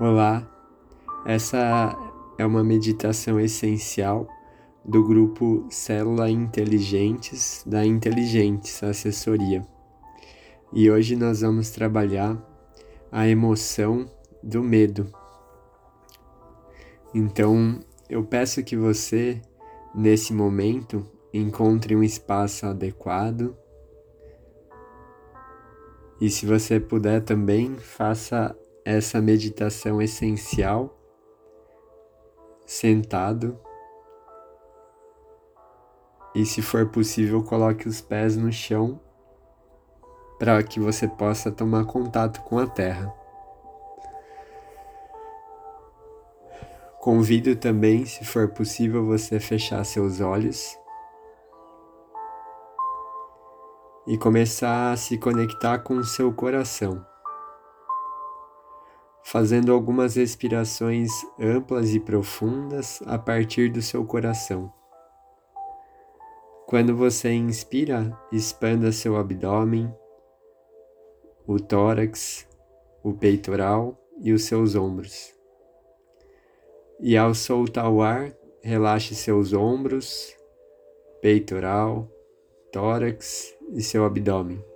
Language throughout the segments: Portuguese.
Olá, essa é uma meditação essencial do grupo Célula Inteligentes da Inteligentes Assessoria. E hoje nós vamos trabalhar a emoção do medo. Então, eu peço que você, nesse momento, encontre um espaço adequado. E se você puder também, faça essa meditação essencial sentado. E se for possível, coloque os pés no chão para que você possa tomar contato com a terra. Convido também, se for possível, você fechar seus olhos e começar a se conectar com o seu coração fazendo algumas respirações amplas e profundas a partir do seu coração. Quando você inspira, expanda seu abdômen, o tórax, o peitoral e os seus ombros. E ao soltar o ar, relaxe seus ombros, peitoral, tórax e seu abdômen.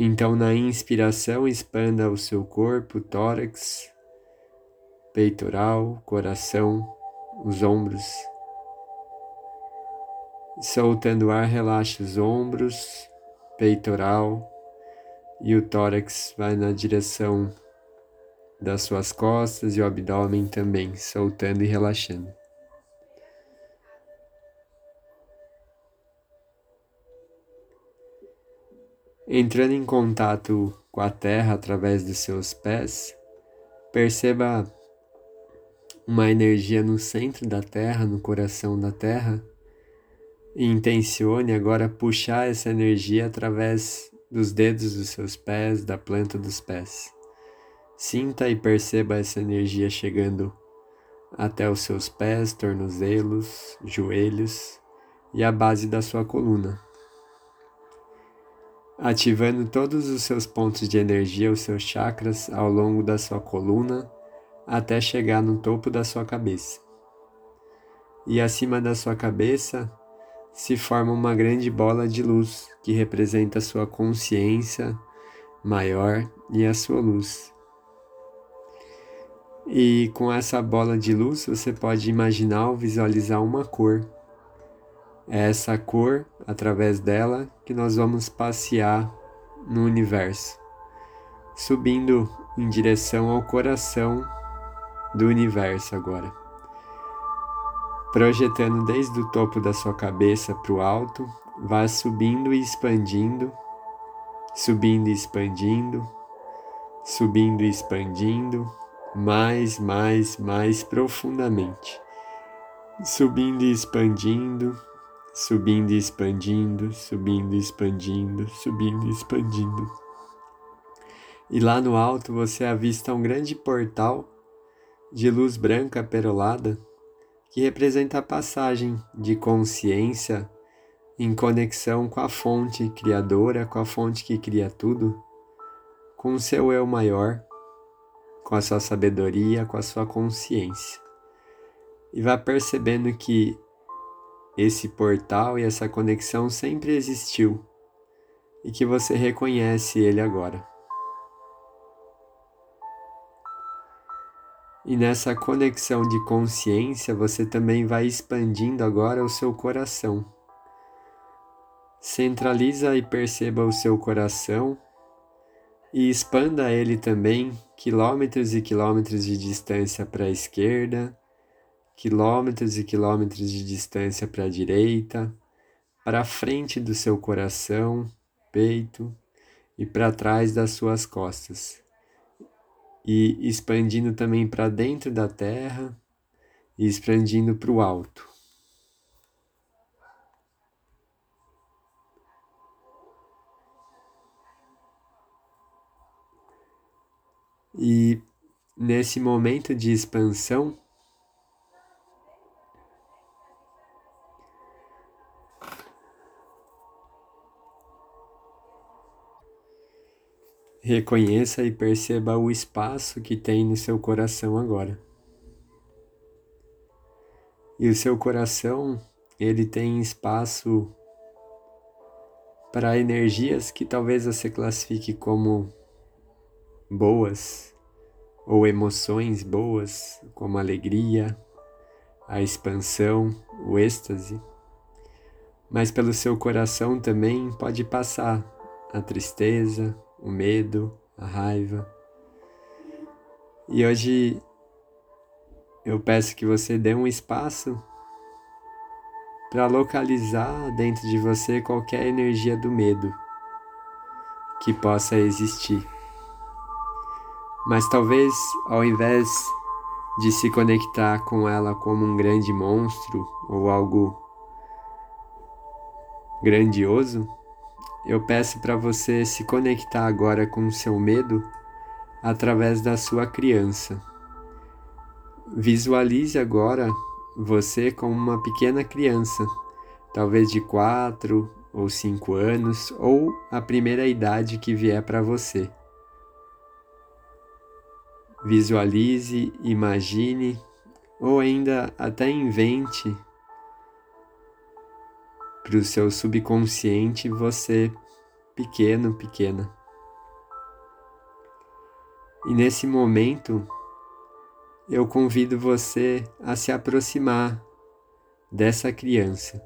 Então, na inspiração, expanda o seu corpo, tórax, peitoral, coração, os ombros. Soltando o ar, relaxa os ombros, peitoral e o tórax vai na direção das suas costas e o abdômen também, soltando e relaxando. Entrando em contato com a terra através dos seus pés, perceba uma energia no centro da terra, no coração da terra, e intencione agora puxar essa energia através dos dedos dos seus pés, da planta dos pés. Sinta e perceba essa energia chegando até os seus pés, tornozelos, joelhos e a base da sua coluna ativando todos os seus pontos de energia, os seus chakras ao longo da sua coluna até chegar no topo da sua cabeça. E acima da sua cabeça se forma uma grande bola de luz que representa a sua consciência maior e a sua luz. E com essa bola de luz você pode imaginar ou visualizar uma cor é essa cor, através dela, que nós vamos passear no universo, subindo em direção ao coração do universo agora. Projetando desde o topo da sua cabeça para o alto, vá subindo e expandindo, subindo e expandindo, subindo e expandindo, mais, mais, mais profundamente. Subindo e expandindo, subindo e expandindo, subindo e expandindo, subindo e expandindo. E lá no alto você avista um grande portal de luz branca perolada que representa a passagem de consciência em conexão com a fonte criadora, com a fonte que cria tudo, com o seu eu maior, com a sua sabedoria, com a sua consciência. E vá percebendo que esse portal e essa conexão sempre existiu e que você reconhece ele agora. E nessa conexão de consciência você também vai expandindo agora o seu coração. Centraliza e perceba o seu coração e expanda ele também quilômetros e quilômetros de distância para a esquerda, quilômetros e quilômetros de distância para a direita, para frente do seu coração, peito e para trás das suas costas. E expandindo também para dentro da terra e expandindo para o alto. E nesse momento de expansão, reconheça e perceba o espaço que tem no seu coração agora. E o seu coração, ele tem espaço para energias que talvez você classifique como boas ou emoções boas, como alegria, a expansão, o êxtase. Mas pelo seu coração também pode passar a tristeza, o medo, a raiva. E hoje eu peço que você dê um espaço para localizar dentro de você qualquer energia do medo que possa existir. Mas talvez ao invés de se conectar com ela como um grande monstro ou algo grandioso, eu peço para você se conectar agora com o seu medo através da sua criança. Visualize agora você como uma pequena criança, talvez de 4 ou 5 anos, ou a primeira idade que vier para você. Visualize, imagine ou ainda até invente para o seu subconsciente você pequeno, pequena. E nesse momento, eu convido você a se aproximar dessa criança.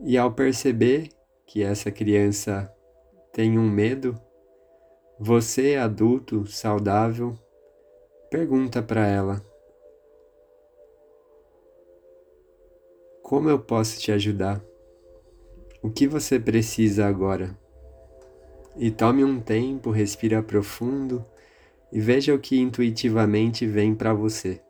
E ao perceber que essa criança tem um medo, você, adulto saudável, pergunta para ela: Como eu posso te ajudar? O que você precisa agora? E tome um tempo, respira profundo e veja o que intuitivamente vem para você.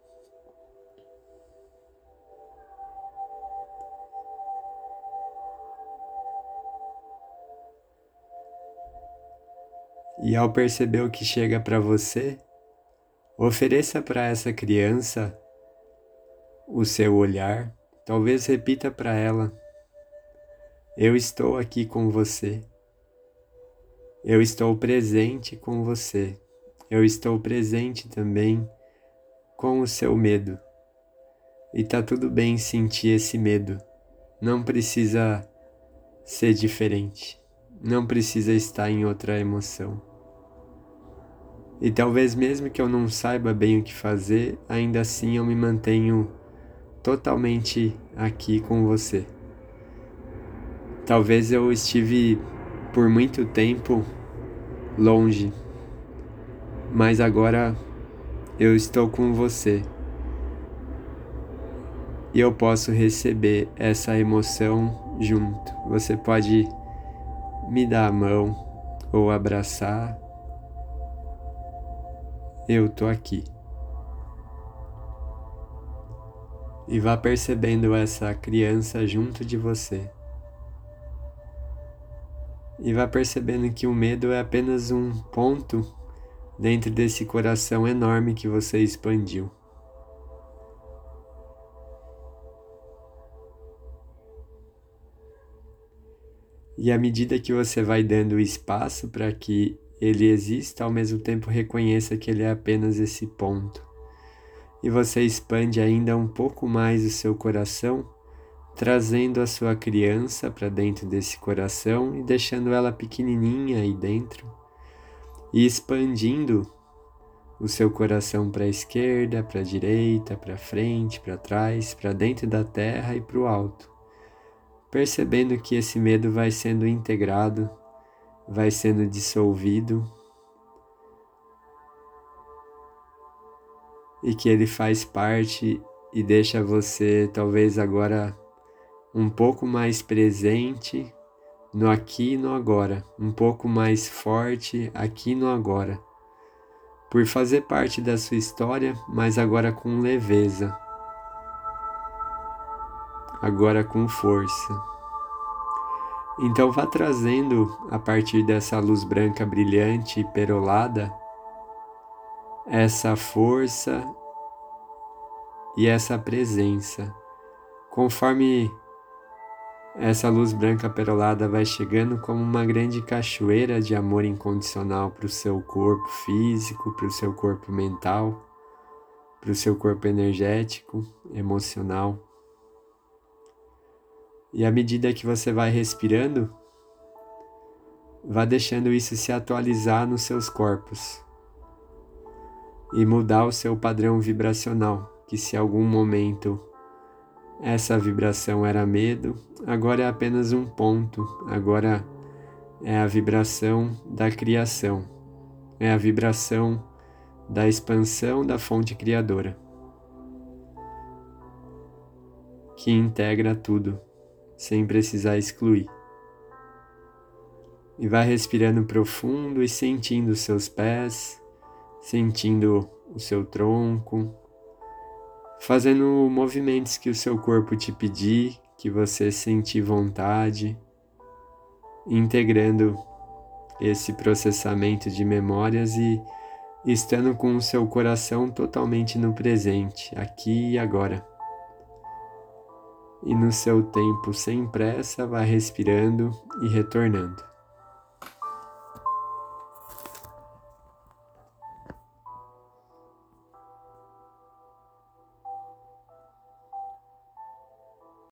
E ao perceber o que chega para você, ofereça para essa criança o seu olhar, talvez repita para ela: Eu estou aqui com você. Eu estou presente com você eu estou presente também com o seu medo. E tá tudo bem sentir esse medo. Não precisa ser diferente. Não precisa estar em outra emoção. E talvez mesmo que eu não saiba bem o que fazer, ainda assim eu me mantenho totalmente aqui com você. Talvez eu estive por muito tempo longe mas agora eu estou com você e eu posso receber essa emoção junto. Você pode me dar a mão ou abraçar. Eu tô aqui. E vá percebendo essa criança junto de você. E vá percebendo que o medo é apenas um ponto dentro desse coração enorme que você expandiu. E à medida que você vai dando espaço para que ele exista, ao mesmo tempo reconheça que ele é apenas esse ponto. E você expande ainda um pouco mais o seu coração, trazendo a sua criança para dentro desse coração e deixando ela pequenininha aí dentro e expandindo o seu coração para a esquerda, para a direita, para frente, para trás, para dentro da terra e para o alto, percebendo que esse medo vai sendo integrado, vai sendo dissolvido e que ele faz parte e deixa você talvez agora um pouco mais presente no aqui e no agora, um pouco mais forte aqui no agora, por fazer parte da sua história, mas agora com leveza, agora com força. Então vá trazendo a partir dessa luz branca brilhante e perolada essa força e essa presença, conforme Essa luz branca perolada vai chegando como uma grande cachoeira de amor incondicional para o seu corpo físico, para o seu corpo mental, para o seu corpo energético, emocional. E à medida que você vai respirando, vá deixando isso se atualizar nos seus corpos e mudar o seu padrão vibracional, que se algum momento essa vibração era medo, agora é apenas um ponto, agora é a vibração da criação, é a vibração da expansão da fonte criadora, que integra tudo, sem precisar excluir. E vai respirando profundo e sentindo seus pés, sentindo o seu tronco, fazendo movimentos que o seu corpo te pedir, que você sentir vontade, integrando esse processamento de memórias e estando com o seu coração totalmente no presente, aqui e agora. E no seu tempo sem pressa, vá respirando e retornando.